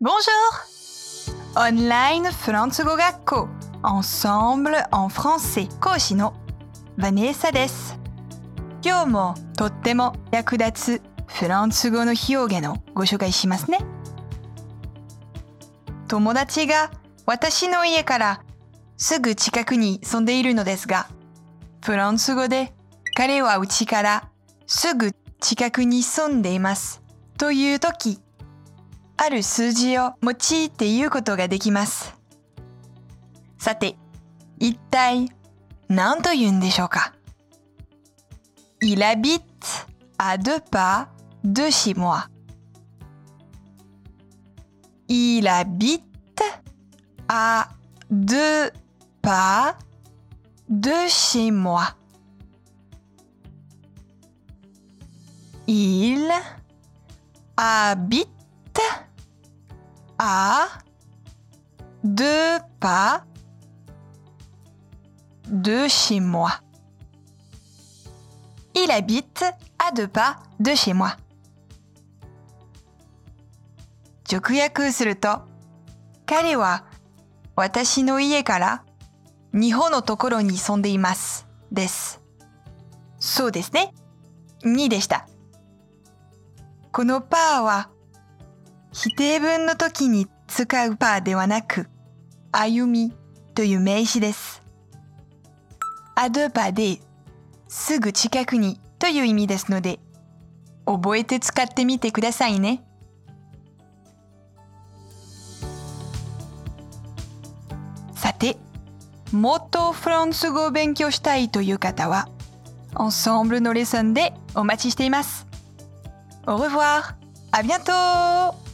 Bonjour! Online フランス語学校 Ensemble en français 講師のヴァネーサです。今日もとっても役立つフランス語の表現をご紹介しますね。友達が私の家からすぐ近くに住んでいるのですが、フランス語で彼はうちからすぐ近くに住んでいますというとき、ある数字を用いて言うことができます。さて、一体何と言うんでしょうか Il habite à deux pas de chez moi. Il habite à deux pas de chez moi. Il habite à deux pas de chez moi. Il habite à deux pas de chez moi. 直訳すると、彼は私の家から2歩のところに住んでいます。です。そうですね。2でした。このパーは否定文の時に使うパーではなく、歩みという名詞です。アドパですぐ近くにという意味ですので、覚えて使ってみてくださいね。さて、もっとフランス語を勉強したいという方は、Ensemble のレッスンでお待ちしています。Au revoir! À bientôt!